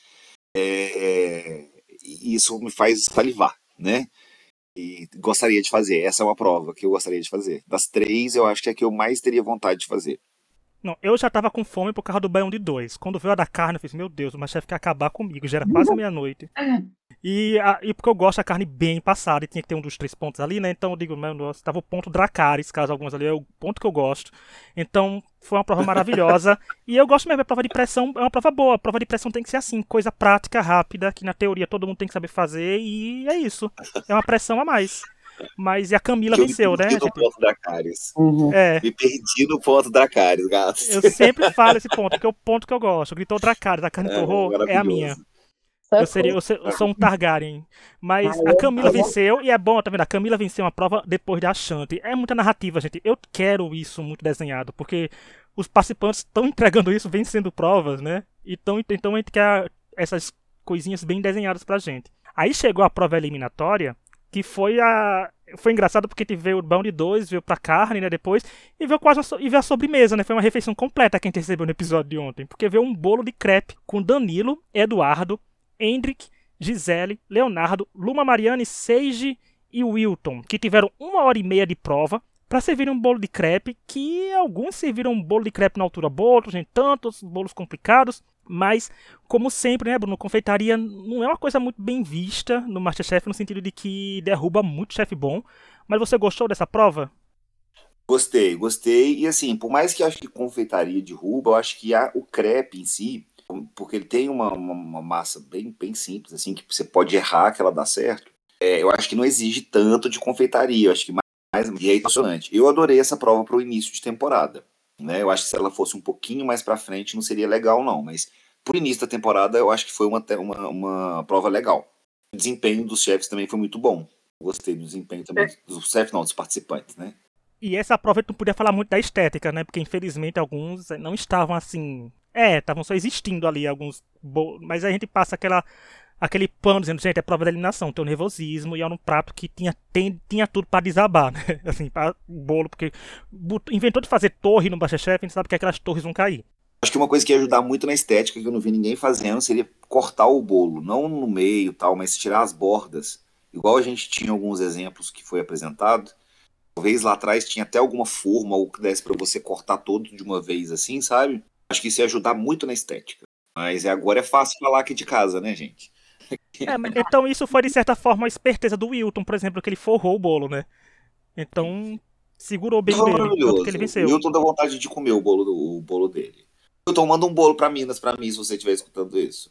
É, e isso me faz salivar, né? E gostaria de fazer. Essa é uma prova que eu gostaria de fazer. Das três, eu acho que é a que eu mais teria vontade de fazer. Não, eu já tava com fome por causa do banho de dois. Quando veio a da carne, eu fiz, meu Deus, o Masterchef quer acabar comigo. Já era quase meia-noite. E, a, e porque eu gosto da carne bem passada, e tinha que ter um dos três pontos ali, né? Então eu digo, meu Deus, tava o ponto Dracarys, caso algumas ali, é o ponto que eu gosto. Então foi uma prova maravilhosa. e eu gosto mesmo, a prova de pressão é uma prova boa. A prova de pressão tem que ser assim, coisa prática, rápida, que na teoria todo mundo tem que saber fazer, e é isso. É uma pressão a mais. Mas e a Camila eu venceu, me né? perdi no gente? ponto Dracarys. Uhum. É. Me perdi no ponto Dracarys, gatos. Eu sempre falo esse ponto, que é o ponto que eu gosto. Gritou Dracarys, a carne É, torrou, é a minha. Eu, seria, eu, sou um Targaryen. Mas Ah, a eu- Camila eu- venceu, e é bom, tá vendo? A Camila venceu uma prova depois da Shanti. É muita narrativa, gente. Eu quero isso muito desenhado, porque os participantes estão entregando isso, vencendo provas, né? Então, então a gente quer essas coisinhas bem desenhadas pra gente. Aí chegou a prova eliminatória, que foi a. Foi engraçado porque gente veio o de dois, veio pra carne, né, depois, e veio quase so- e veio a sobremesa, né? Foi uma refeição completa que a gente recebeu no episódio de ontem. Porque veio um bolo de crepe com Danilo, Eduardo, Hendrik, Gisele, Leonardo, Luma Mariane, Seiji e Wilton, que tiveram uma hora e meia de prova para servir um bolo de crepe, que alguns serviram um bolo de crepe na altura boa, outros nem tanto, outros bolos complicados, mas como sempre, né, Bruno, confeitaria não é uma coisa muito bem vista no Masterchef no sentido de que derruba muito chefe bom, mas você gostou dessa prova? Gostei, gostei. E assim, por mais que eu acho que confeitaria derruba, eu acho que o crepe em si, porque ele tem uma, uma, uma massa bem, bem simples, assim, que você pode errar que ela dá certo. É, eu acho que não exige tanto de confeitaria, eu acho que mais, e é impressionante. Eu adorei essa prova para o início de temporada. Né? Eu acho que se ela fosse um pouquinho mais para frente não seria legal, não. Mas pro início da temporada eu acho que foi uma, uma, uma prova legal. O desempenho dos chefes também foi muito bom. Gostei do desempenho também dos chefes, não, dos participantes, né? E essa prova a gente não podia falar muito da estética, né? Porque infelizmente alguns não estavam assim. É, estavam só existindo ali alguns. bo- Mas a gente passa aquela. Aquele pano dizendo, gente, é prova da eliminação, tem um nervosismo, e era um prato que tinha, tem, tinha tudo para desabar, né? Assim, para bolo, porque inventou de fazer torre no Masterchef, a gente sabe que aquelas torres vão cair. Acho que uma coisa que ia ajudar muito na estética, que eu não vi ninguém fazendo, seria cortar o bolo, não no meio tal, mas tirar as bordas. Igual a gente tinha alguns exemplos que foi apresentado. Talvez lá atrás tinha até alguma forma ou que desse para você cortar todo de uma vez assim, sabe? Acho que isso ia ajudar muito na estética. Mas agora é fácil falar aqui de casa, né, gente? É, então isso foi de certa forma a esperteza do Wilton, por exemplo, que ele forrou o bolo, né? Então segurou bem dele, tanto que ele venceu. O Wilton dá vontade de comer o bolo, do, o bolo dele. Wilton, manda um bolo pra Minas pra mim, se você estiver escutando isso.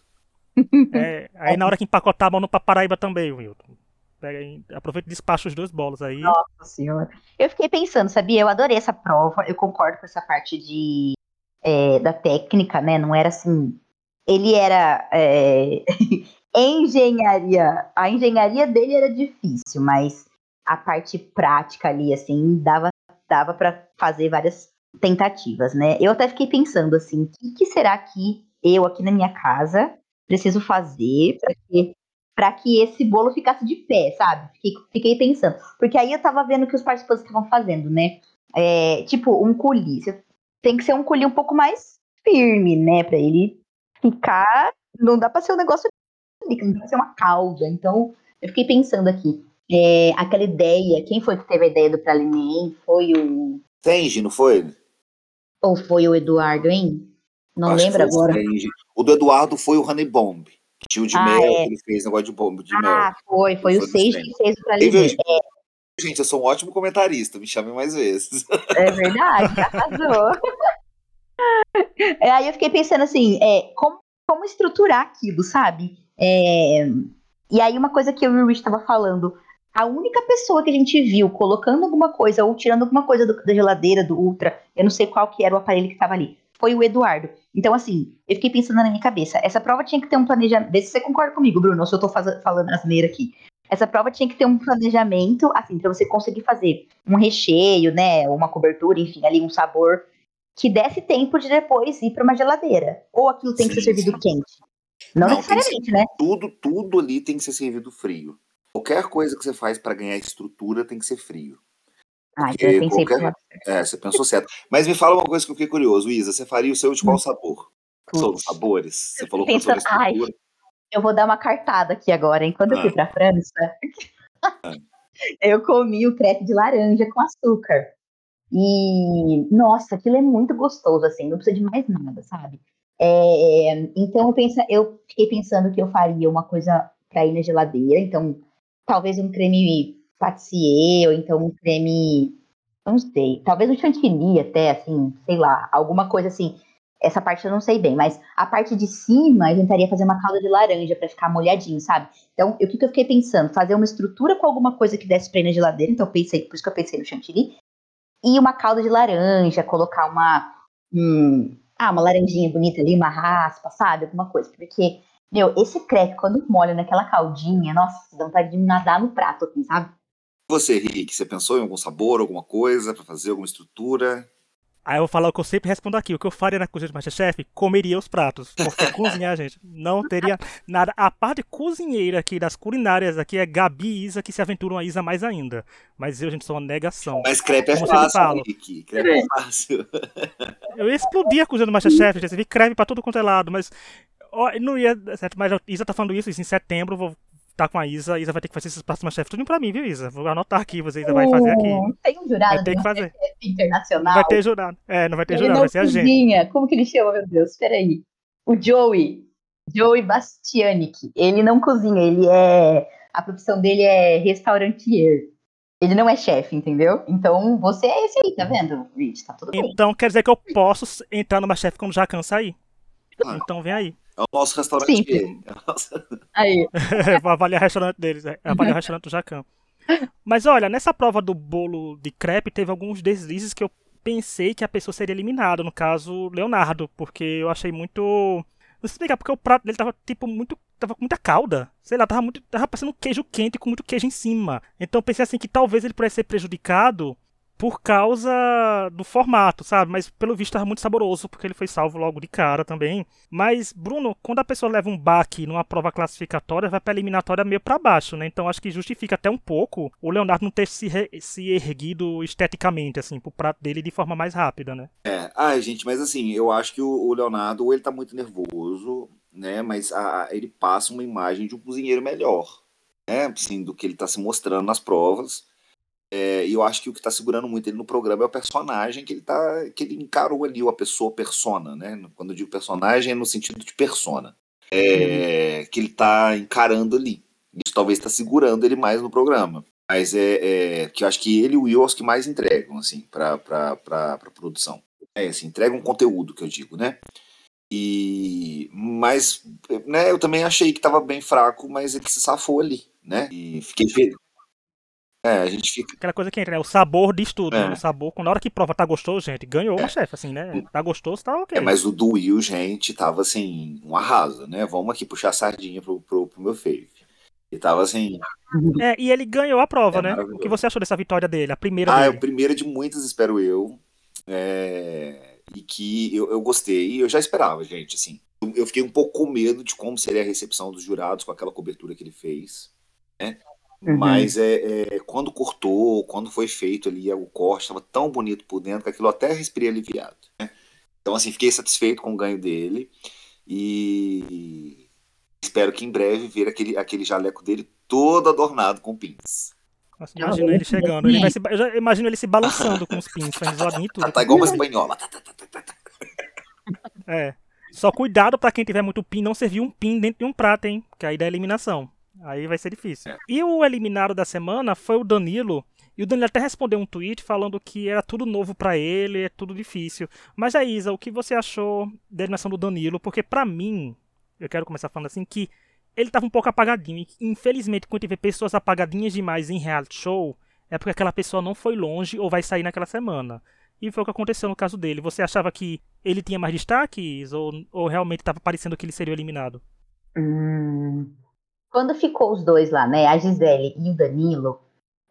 É, aí na hora que empacotar, manda pra Paraíba também, Wilton. Pega aí, aproveita e despacha os dois bolos aí. Nossa senhora. Eu fiquei pensando, sabia? Eu adorei essa prova. Eu concordo com essa parte de é, da técnica, né? Não era assim. Ele era é, engenharia. A engenharia dele era difícil, mas a parte prática ali, assim, dava, dava para fazer várias tentativas, né? Eu até fiquei pensando assim, o que, que, será que eu aqui na minha casa preciso fazer para que para que esse bolo ficasse de pé, sabe? Fiquei, fiquei, pensando. Porque aí eu tava vendo que os participantes estavam fazendo, né? É, tipo, um culi. Tem que ser um culi um pouco mais firme, né? Pra ele ficar. Não dá pra ser um negócio. Não dá pra ser uma cauda. Então, eu fiquei pensando aqui. É, aquela ideia, quem foi que teve a ideia do Pralimem? Foi o. Tenji, não foi? Ou foi o Eduardo, hein? Não Acho lembro agora. O do Eduardo foi o Honey Bomb. Tio de ah, mel, é. que ele fez negócio de bomba de ah, mel. Ah, foi, foi, o Seixas que fez o Pralimem. É. Gente, eu sou um ótimo comentarista, me chame mais vezes. É verdade, arrasou. É, aí eu fiquei pensando assim, é, como, como estruturar aquilo, sabe? É, e aí uma coisa que eu e o Rich estava falando, a única pessoa que a gente viu colocando alguma coisa ou tirando alguma coisa do, da geladeira, do Ultra, eu não sei qual que era o aparelho que estava ali, foi o Eduardo. Então, assim, eu fiquei pensando na minha cabeça, essa prova tinha que ter um planejamento, vê se você concorda comigo, Bruno, ou se eu faz, falando asneira aqui. Essa prova tinha que ter um planejamento, assim, para você conseguir fazer um recheio, né, uma cobertura, enfim, ali um sabor que desse tempo de depois ir para uma geladeira. Ou aquilo tem que ser servido quente. Não, Não necessariamente, né? Tudo, tudo ali tem que ser servido frio. Qualquer coisa que você faz para ganhar estrutura tem que ser frio. Ah, então eu pensei qualquer... É, você pensou certo. Mas me fala uma coisa que eu fiquei curioso, Isa. Você faria o seu de qual hum. sabor? São os sabores? Você falou que sobre Ai, eu vou dar uma cartada aqui agora, hein? Quando ah. eu fui ah. pra França, ah. eu comi o crepe de laranja com açúcar. E, nossa, aquilo é muito gostoso, assim, não precisa de mais nada, sabe? É, então eu, pensa, eu fiquei pensando que eu faria uma coisa para ir na geladeira, então talvez um creme patissier, ou então um creme, não sei, talvez um chantilly até, assim, sei lá, alguma coisa assim. Essa parte eu não sei bem, mas a parte de cima eu tentaria fazer uma calda de laranja para ficar molhadinho, sabe? Então, o que, que eu fiquei pensando? Fazer uma estrutura com alguma coisa que desse pra ir na geladeira, então eu pensei, por isso que eu pensei no chantilly, e uma calda de laranja, colocar uma, um, ah, uma laranjinha bonita ali, uma raspa, sabe? Alguma coisa. Porque, meu, esse crepe, quando molha naquela caldinha, nossa, dá vontade de nadar no prato, assim, sabe? Você, Rick, você pensou em algum sabor, alguma coisa para fazer, alguma estrutura? Aí eu vou falar o que eu sempre respondo aqui. O que eu faria na cozinha de Masterchef? Comeria os pratos. Porque cozinhar, gente, não teria nada. A parte cozinheira aqui, das culinárias aqui, é Gabi e Isa que se aventuram a Isa mais ainda. Mas eu, gente, sou uma negação. Mas crepe é Como fácil. Crepe é fácil. Eu ia explodir a cozinha do Masterchef, gente. Você vi crepe pra todo quanto é lado, mas... Não ia... Certo, mas Isa tá falando isso, isso em setembro, vou tá com a Isa, a Isa vai ter que fazer esses próximos chefes tudo pra mim, viu, Isa? Vou anotar aqui, você Isa vai fazer aqui. Tem um jurado vai ter que fazer. internacional. Vai ter jurado. É, não vai ter ele jurado, vai ser cozinha. a gente. Como que ele chama, meu Deus? Peraí. O Joey. Joey Bastianic. Ele não cozinha, ele é. A profissão dele é restaurantier. Ele não é chefe, entendeu? Então você é esse aí, tá vendo, Rich? Tá tudo bem. Então quer dizer que eu posso entrar numa chefe quando já cansa aí. Ah. Então vem aí. É o nosso restaurante Sim. Aí. Vou avaliar o restaurante deles, é. avaliar o restaurante do Jacan. Mas olha, nessa prova do bolo de crepe teve alguns deslizes que eu pensei que a pessoa seria eliminada, no caso, Leonardo, porque eu achei muito. Não sei explicar, porque o prato dele tava tipo muito. Tava com muita calda. Sei lá, tava muito. Tava parecendo um queijo quente com muito queijo em cima. Então eu pensei assim que talvez ele pudesse ser prejudicado por causa do formato, sabe? Mas pelo visto estava muito saboroso, porque ele foi salvo logo de cara também. Mas, Bruno, quando a pessoa leva um baque numa prova classificatória, vai pra eliminatória meio para baixo, né? Então acho que justifica até um pouco o Leonardo não ter se, se erguido esteticamente, assim, pro prato dele de forma mais rápida, né? É, ai, gente, mas assim, eu acho que o, Leonardo, ele tá muito nervoso, né? Mas a, ele passa uma imagem de um cozinheiro melhor, né? Assim, do que ele tá se mostrando nas provas. É, e eu acho que o que está segurando muito ele no programa é o personagem que ele tá, que ele encarou ali, a pessoa persona, né? Quando eu digo personagem é no sentido de persona. É. Que ele está encarando ali. Isso talvez está segurando ele mais no programa. Mas é, é, que eu acho que ele e o Will os que mais entregam, assim, para a produção. É, assim, entregam conteúdo, que eu digo, né? E, mas, né, eu também achei que estava bem fraco, mas ele se safou ali, né? E fiquei feliz. É, a gente fica. Aquela coisa que entra, né? O sabor diz tudo. É. Né? O sabor, quando na hora que prova tá gostoso, gente, ganhou é. uma chefe, assim, né? Tá gostoso, tá ok. É, mas o do Will, gente, tava assim, um arraso, né? Vamos aqui puxar a sardinha pro, pro, pro meu fave. E tava assim. É, e ele ganhou a prova, é, né? O que você achou dessa vitória dele? A primeira ah, dele? é a primeira de muitas, espero eu. É... E que eu, eu gostei, eu já esperava, gente, assim. Eu fiquei um pouco com medo de como seria a recepção dos jurados com aquela cobertura que ele fez. Né? Uhum. Mas é, é, quando cortou, quando foi feito ali o corte, estava tão bonito por dentro que aquilo até respirei aliviado. Né? Então, assim, fiquei satisfeito com o ganho dele e espero que em breve ver aquele, aquele jaleco dele todo adornado com pins. Nossa, imagina ele chegando. Ele vai se, eu já imagino ele se balançando com os pins, fazendo e tudo. Tá igual uma espanhola. É. Só cuidado para quem tiver muito pin, não servir um pin dentro de um prato, hein? Que aí dá eliminação. Aí vai ser difícil. É. E o eliminado da semana foi o Danilo. E o Danilo até respondeu um tweet falando que era tudo novo para ele, é tudo difícil. Mas a Isa, o que você achou da eliminação do Danilo? Porque para mim, eu quero começar falando assim que ele tava um pouco apagadinho. E infelizmente, quando tiver pessoas apagadinhas demais em reality show, é porque aquela pessoa não foi longe ou vai sair naquela semana. E foi o que aconteceu no caso dele. Você achava que ele tinha mais destaques ou, ou realmente estava parecendo que ele seria eliminado? Hum, quando ficou os dois lá, né, a Gisele e o Danilo,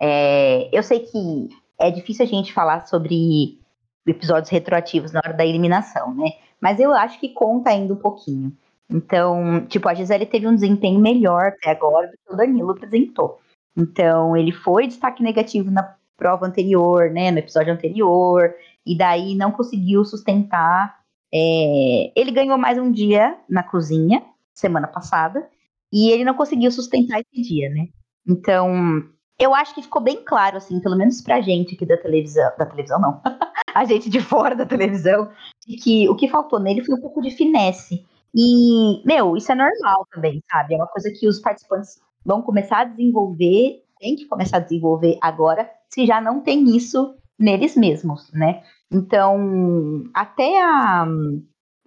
é, eu sei que é difícil a gente falar sobre episódios retroativos na hora da eliminação, né? Mas eu acho que conta ainda um pouquinho. Então, tipo, a Gisele teve um desempenho melhor até agora do que o Danilo apresentou. Então, ele foi destaque negativo na prova anterior, né, no episódio anterior, e daí não conseguiu sustentar. É, ele ganhou mais um dia na cozinha, semana passada, e ele não conseguiu sustentar esse dia, né? Então, eu acho que ficou bem claro, assim, pelo menos pra gente aqui da televisão, da televisão não, a gente de fora da televisão, de que o que faltou nele foi um pouco de finesse. E, meu, isso é normal também, sabe? É uma coisa que os participantes vão começar a desenvolver, tem que começar a desenvolver agora, se já não tem isso neles mesmos, né? Então, até a,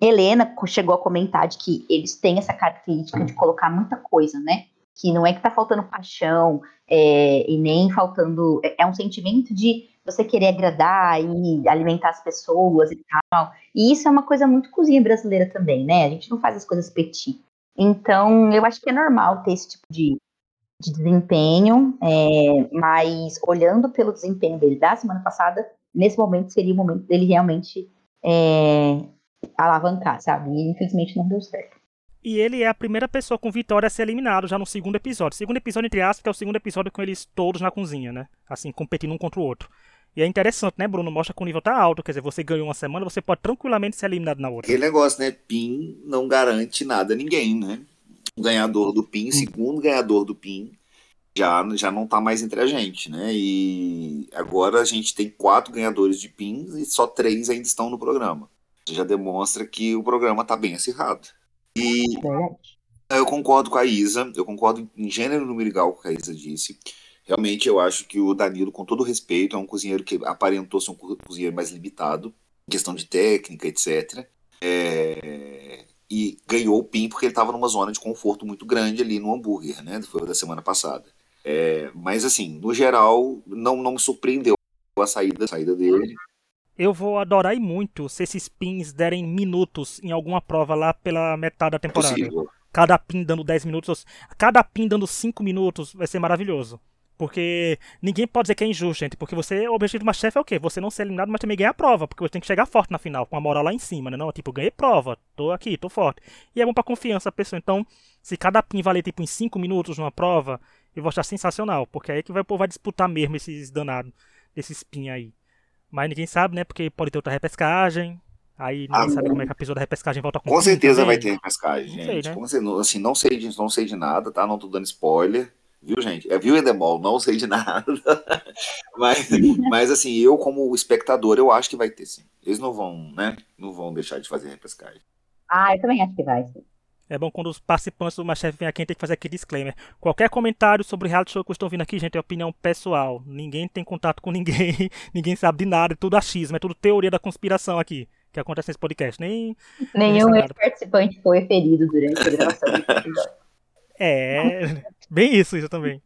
Helena chegou a comentar de que eles têm essa característica de colocar muita coisa, né? Que não é que tá faltando paixão é, e nem faltando. É, é um sentimento de você querer agradar e alimentar as pessoas e tal. E isso é uma coisa muito cozinha brasileira também, né? A gente não faz as coisas petit. Então, eu acho que é normal ter esse tipo de, de desempenho, é, mas olhando pelo desempenho dele da semana passada, nesse momento seria o momento dele realmente é, alavancar, sabe? E infelizmente não deu certo. E ele é a primeira pessoa com vitória a ser eliminado já no segundo episódio. Segundo episódio, entre aspas, que é o segundo episódio com eles todos na cozinha, né? Assim, competindo um contra o outro. E é interessante, né, Bruno? Mostra que o nível tá alto. Quer dizer, você ganhou uma semana, você pode tranquilamente ser eliminado na outra. Aquele negócio, né? PIN não garante nada a ninguém, né? O ganhador do PIN, segundo ganhador do PIN, já, já não tá mais entre a gente, né? E agora a gente tem quatro ganhadores de PIN e só três ainda estão no programa já demonstra que o programa está bem acirrado. E eu concordo com a Isa, eu concordo em gênero numerical com o que a Isa disse. Realmente eu acho que o Danilo, com todo respeito, é um cozinheiro que aparentou ser um cozinheiro mais limitado, em questão de técnica, etc. É... E ganhou o PIN porque ele estava numa zona de conforto muito grande ali no hambúrguer, né? Foi da semana passada. É... Mas assim, no geral, não, não me surpreendeu a saída, a saída dele. Eu vou adorar e muito se esses pins derem minutos em alguma prova lá pela metade da temporada. Possível. Cada pin dando 10 minutos, cada pin dando 5 minutos vai ser maravilhoso. Porque ninguém pode dizer que é injusto, gente. Porque você, o objetivo do Masterchef é o quê? Você não ser eliminado, mas também ganhar a prova. Porque você tem que chegar forte na final, com a moral lá em cima, né? Não, tipo, ganhei prova, tô aqui, tô forte. E é bom pra confiança da pessoa. Então, se cada pin valer, tipo, em 5 minutos numa prova, eu vou achar sensacional. Porque é aí que vai, o povo vai disputar mesmo esses danados, desses pin aí. Mas ninguém sabe, né? Porque pode ter outra repescagem. Aí ninguém Ah, sabe como é que a pessoa da repescagem volta com Com certeza também. vai ter repescagem, Não sei, gente. né? Com certeza, assim, não sei, de, não sei de nada, tá? Não tô dando spoiler. Viu, gente? É, viu, Endemol? Não sei de nada. mas, mas, assim, eu, como espectador, eu acho que vai ter, sim. Eles não vão, né? Não vão deixar de fazer repescagem. Ah, eu também acho que vai. sim. É bom quando os participantes do Masterchef vêm aqui, tem que fazer aquele disclaimer. Qualquer comentário sobre reality show que estão vindo aqui, gente, é opinião pessoal. Ninguém tem contato com ninguém, ninguém sabe de nada, é tudo achismo, é tudo teoria da conspiração aqui, que acontece nesse podcast. Nem. Nenhum ex-participante foi ferido durante a gravação desse episódio. É, bem isso, isso também.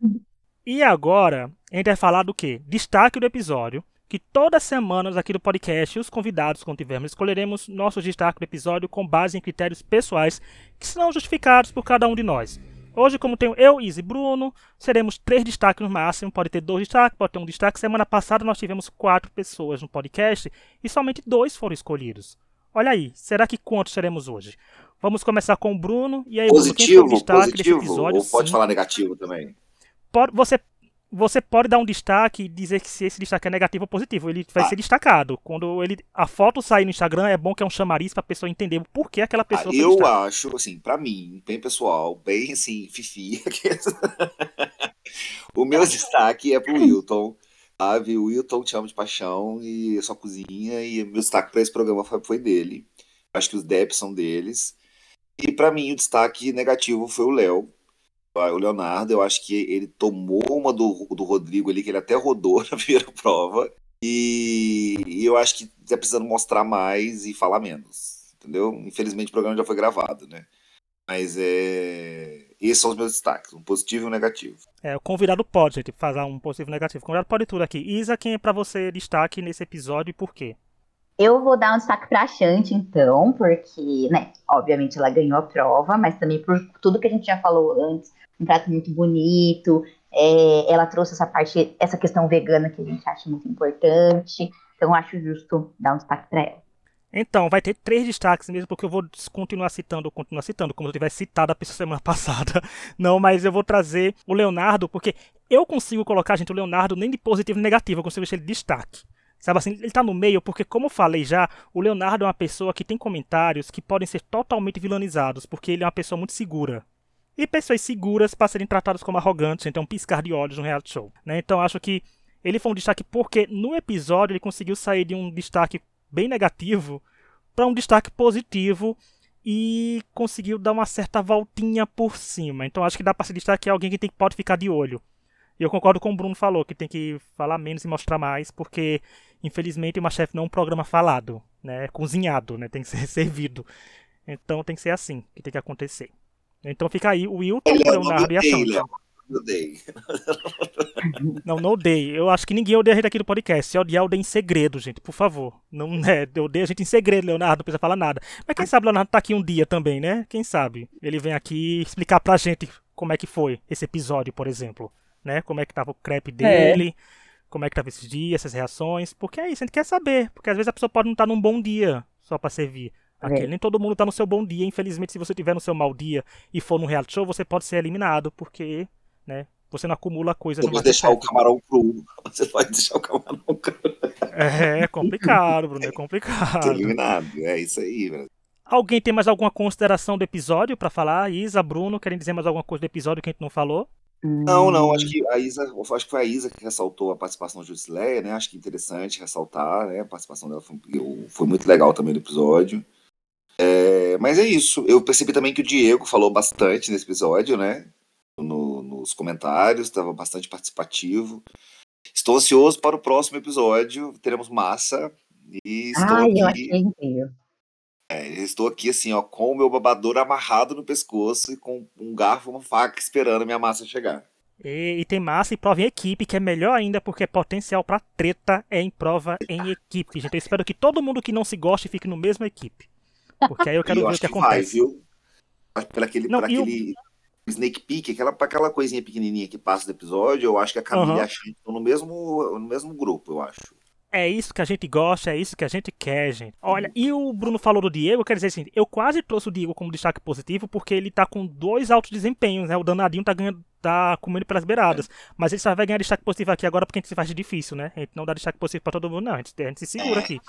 E agora, a gente vai falar do quê? Destaque do episódio, que todas as semanas aqui do podcast, os convidados, quando tivermos, escolheremos nossos destaques do episódio com base em critérios pessoais que serão justificados por cada um de nós. Hoje, como tenho eu, Izzy e Bruno, seremos três destaques no máximo. Pode ter dois destaques, pode ter um destaque. Semana passada nós tivemos quatro pessoas no podcast e somente dois foram escolhidos. Olha aí, será que quantos seremos hoje? Vamos começar com o Bruno. E aí, Bruno, quem foi o Positivo, destaque positivo. desse episódio? Ou pode Sim falar negativo também. pode- você, você pode dar um destaque e dizer que se esse destaque é negativo ou positivo. Ele vai Ah. ser destacado. Quando ele, a foto sair no Instagram, é bom que é um chamariz pra pessoa entender o porquê aquela Ah, pessoa foi eu acho, assim, pra mim, bem pessoal, bem assim, fifi. o meu destaque é pro Wilton. Sabe, o Wilton te amo de paixão e sua cozinha, e meu destaque pra esse programa foi, foi dele. Acho que os deps são deles. E pra mim, o destaque negativo foi o Léo. O Leonardo, eu acho que ele tomou uma do, do Rodrigo ali, que ele até rodou na primeira prova. E, e eu acho que tá precisando mostrar mais e falar menos. Entendeu? Infelizmente o programa já foi gravado, né? Mas é. Esses são os meus destaques, um positivo e um negativo. É, o convidado pode, gente, fazer um positivo e negativo. O convidado pode tudo aqui. Isa, quem é pra você destaque nesse episódio e por quê? Eu vou dar um destaque pra Shanti, então, porque, né, obviamente ela ganhou a prova, mas também por tudo que a gente já falou antes, um prato muito bonito, é, ela trouxe essa parte, essa questão vegana que a gente acha muito importante, então acho justo dar um destaque pra ela. Então, vai ter três destaques mesmo, porque eu vou continuar citando, continuar citando, como eu tivesse citado a pessoa semana passada. Não, mas eu vou trazer o Leonardo, porque eu consigo colocar, gente, o Leonardo nem de positivo nem negativo, eu consigo deixar ele de destaque. Sabe assim, ele tá no meio, porque como eu falei já, o Leonardo é uma pessoa que tem comentários que podem ser totalmente vilanizados, porque ele é uma pessoa muito segura. E pessoas seguras para serem tratadas como arrogantes, então piscar de olhos no reality show. Né? Então acho que ele foi um destaque porque no episódio ele conseguiu sair de um destaque bem negativo para um destaque positivo e conseguiu dar uma certa voltinha por cima. Então acho que dá para se destacar alguém que tem, pode ficar de olho. E eu concordo com o Bruno falou, que tem que falar menos e mostrar mais, porque infelizmente o Masterchef não é um programa falado, né? É cozinhado, né? Tem que ser servido. Então tem que ser assim que tem que acontecer. Então fica aí o Wilton, o Leonardo e a odeio, Shanti. Léo. Eu odeio. Não, não odeio. Eu acho que ninguém odeia a gente aqui do podcast. Se odiar, odeia em segredo, gente, por favor. Não é, eu odeio a gente em segredo, Leonardo, não precisa falar nada. Mas quem sabe o Leonardo tá aqui um dia também, né? Quem sabe? Ele vem aqui explicar pra gente como é que foi esse episódio, por exemplo. Né? Como é que tava o crepe dele, como é que tava esses dias, essas reações. Porque é isso, a gente quer saber. Porque às vezes a pessoa pode não estar num bom dia só pra servir. Aquele. É. Nem todo mundo tá no seu bom dia. Infelizmente, se você tiver no seu mau dia e for num reality show, você pode ser eliminado, porque, né? Você não acumula coisas Você pode deixar o camarão cru. Você pode deixar o camarão cru. É complicado, Bruno, é complicado. eliminado. É isso aí, velho. Alguém tem mais alguma consideração do episódio pra falar? Isa, Bruno, querem dizer mais alguma coisa do episódio que a gente não falou? Não, não, acho que a Isa, acho que foi a Isa que ressaltou a participação da Jusileia, né? Acho que é interessante ressaltar, né? A participação dela foi, foi muito legal também no episódio. É, mas é isso. Eu percebi também que o Diego falou bastante nesse episódio, né? No- nos comentários, estava bastante participativo. Estou ansioso para o próximo episódio. Teremos massa. E estou Ai, eu aqui. achei incrível. É, eu estou aqui assim, ó, com o meu babador amarrado no pescoço e com um garfo uma faca esperando a minha massa chegar. E, e tem massa e prova em equipe, que é melhor ainda, porque potencial pra treta é em prova em equipe, gente. Eu espero que todo mundo que não se goste fique no mesmo equipe. Porque aí eu quero eu ver o acho que que vai, acontece. viu? Pelo aquele, Não, aquele Snake Peek, aquela, aquela coisinha pequenininha que passa do episódio, eu acho que a Camila Aham. e a Shanti estão no mesmo, no mesmo grupo, eu acho. É isso que a gente gosta, é isso que a gente quer, gente. Olha, e o Bruno falou do Diego, eu quero dizer assim, eu quase trouxe o Diego como destaque positivo porque ele tá com dois altos desempenhos, né? O danadinho tá ganhando, tá comendo pelas beiradas. Mas ele só vai ganhar destaque positivo aqui agora porque a gente se faz de difícil, né? A gente não dá destaque positivo pra todo mundo, não. A gente, a gente se segura aqui.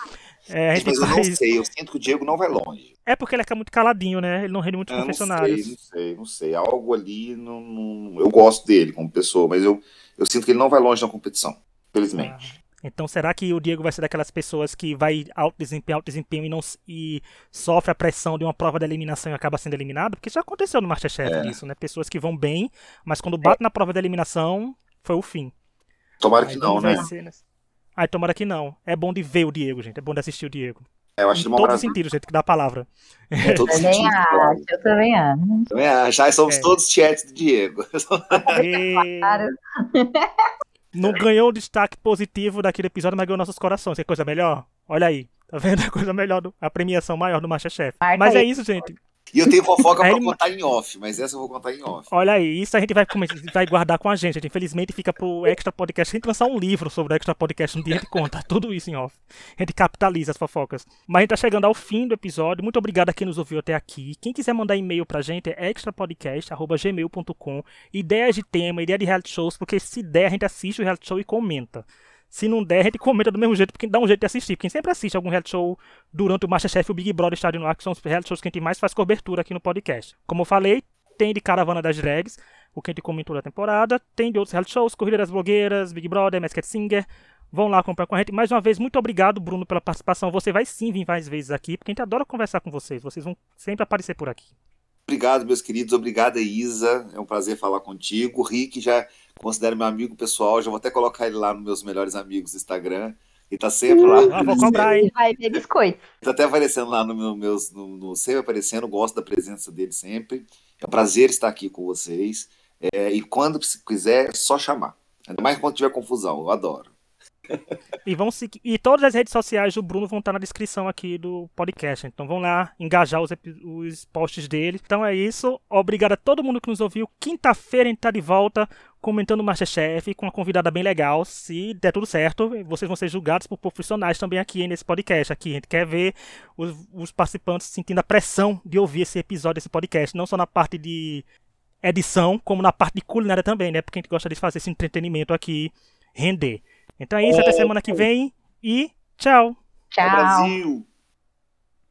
É, a gente Mas eu não faz... sei, eu sinto que o Diego não vai longe. é porque ele é muito caladinho, né? Ele não rende muito Eu não sei, confessionários. não sei, não sei. Algo ali, não, não- eu gosto dele como pessoa, mas eu, eu sinto que ele não vai longe na competição, felizmente. Então será que o Diego vai ser daquelas pessoas que vai alto desempenho, alto desempenho e, não, e sofre a pressão de uma prova de eliminação e acaba sendo eliminado? Porque já aconteceu no Masterchef É. isso, né? Pessoas que vão bem, mas quando bate na prova de eliminação, foi o fim. Tomara que Aí não, vai né? ser, né? Ai, tomara que não. É bom de ver o Diego, gente. É bom de assistir o Diego. É, eu acho Em os maravilha. sentidos, gente, que dá a palavra. Em todos os Também acho, eu também acho. Também acho. Já somos É. todos chats do Diego. E... Não ganhou o destaque positivo daquele episódio, mas ganhou nossos corações. Que coisa melhor? Olha aí. Tá vendo a coisa melhor, do- a premiação maior do Masterchef. Marca Mas é aí. isso, gente. E eu tenho fofoca Aí pra contar em off, mas essa eu vou contar em off. Olha aí, isso a gente vai, vai guardar com a gente. gente. Infelizmente fica pro Extra Podcast. A gente lançar um livro sobre o Extra Podcast um dia a gente conta tudo isso em off. A gente capitaliza as fofocas. Mas a gente tá chegando ao fim do episódio. Muito obrigado a quem nos ouviu até aqui. Quem quiser mandar e-mail pra gente é extrapodcast.gmail.com. Ideias de tema, ideia de reality shows, porque se der a gente assiste o reality show e comenta. Se não der, a gente comenta do mesmo jeito, porque dá um jeito de assistir. Quem sempre assiste algum reality show durante o Masterchef e o Big Brother Estádio no Ar, que são os reality shows que a gente mais faz cobertura aqui no podcast. Como eu falei, tem de Caravana das Drags, o que a gente comentou da temporada, tem de outros reality shows, Corrida das Blogueiras, Big Brother, Masked Singer. Vão lá comprar com a gente. Mais uma vez, muito obrigado, Bruno, pela participação. Você vai sim vir mais vezes aqui, porque a gente adora conversar com vocês. Vocês vão sempre aparecer por aqui. Obrigado, meus queridos. Obrigado, Isa. É um prazer falar contigo. Rick já considero meu amigo pessoal. Já vou até colocar ele lá nos meus melhores amigos do Instagram. Ele tá sempre lá. Ah, vou cobrar, hein? Vai ver biscoito. Tá até aparecendo lá no meu, meus, no, no- sempre aparecendo, gosto da presença dele sempre. É um prazer estar aqui com vocês. É, e quando se quiser, é só chamar. Ainda mais quando tiver confusão, eu adoro. E vão seguir. E todas as redes sociais do Bruno vão estar na descrição aqui do podcast. Então vão lá engajar os, os posts dele. Então é isso. Obrigado a todo mundo que nos ouviu. Quinta-feira a gente tá de volta comentando o Masterchef com uma convidada bem legal. Se der tudo certo, vocês vão ser julgados por profissionais também aqui nesse podcast. Aqui a gente quer ver os, os participantes sentindo a pressão de ouvir esse episódio desse podcast. Não só na parte de edição, como na parte de culinária também, né? Porque a gente gosta de fazer esse entretenimento aqui render. Então é isso, até semana que vem e tchau! Tchau, Tchau. Brasil!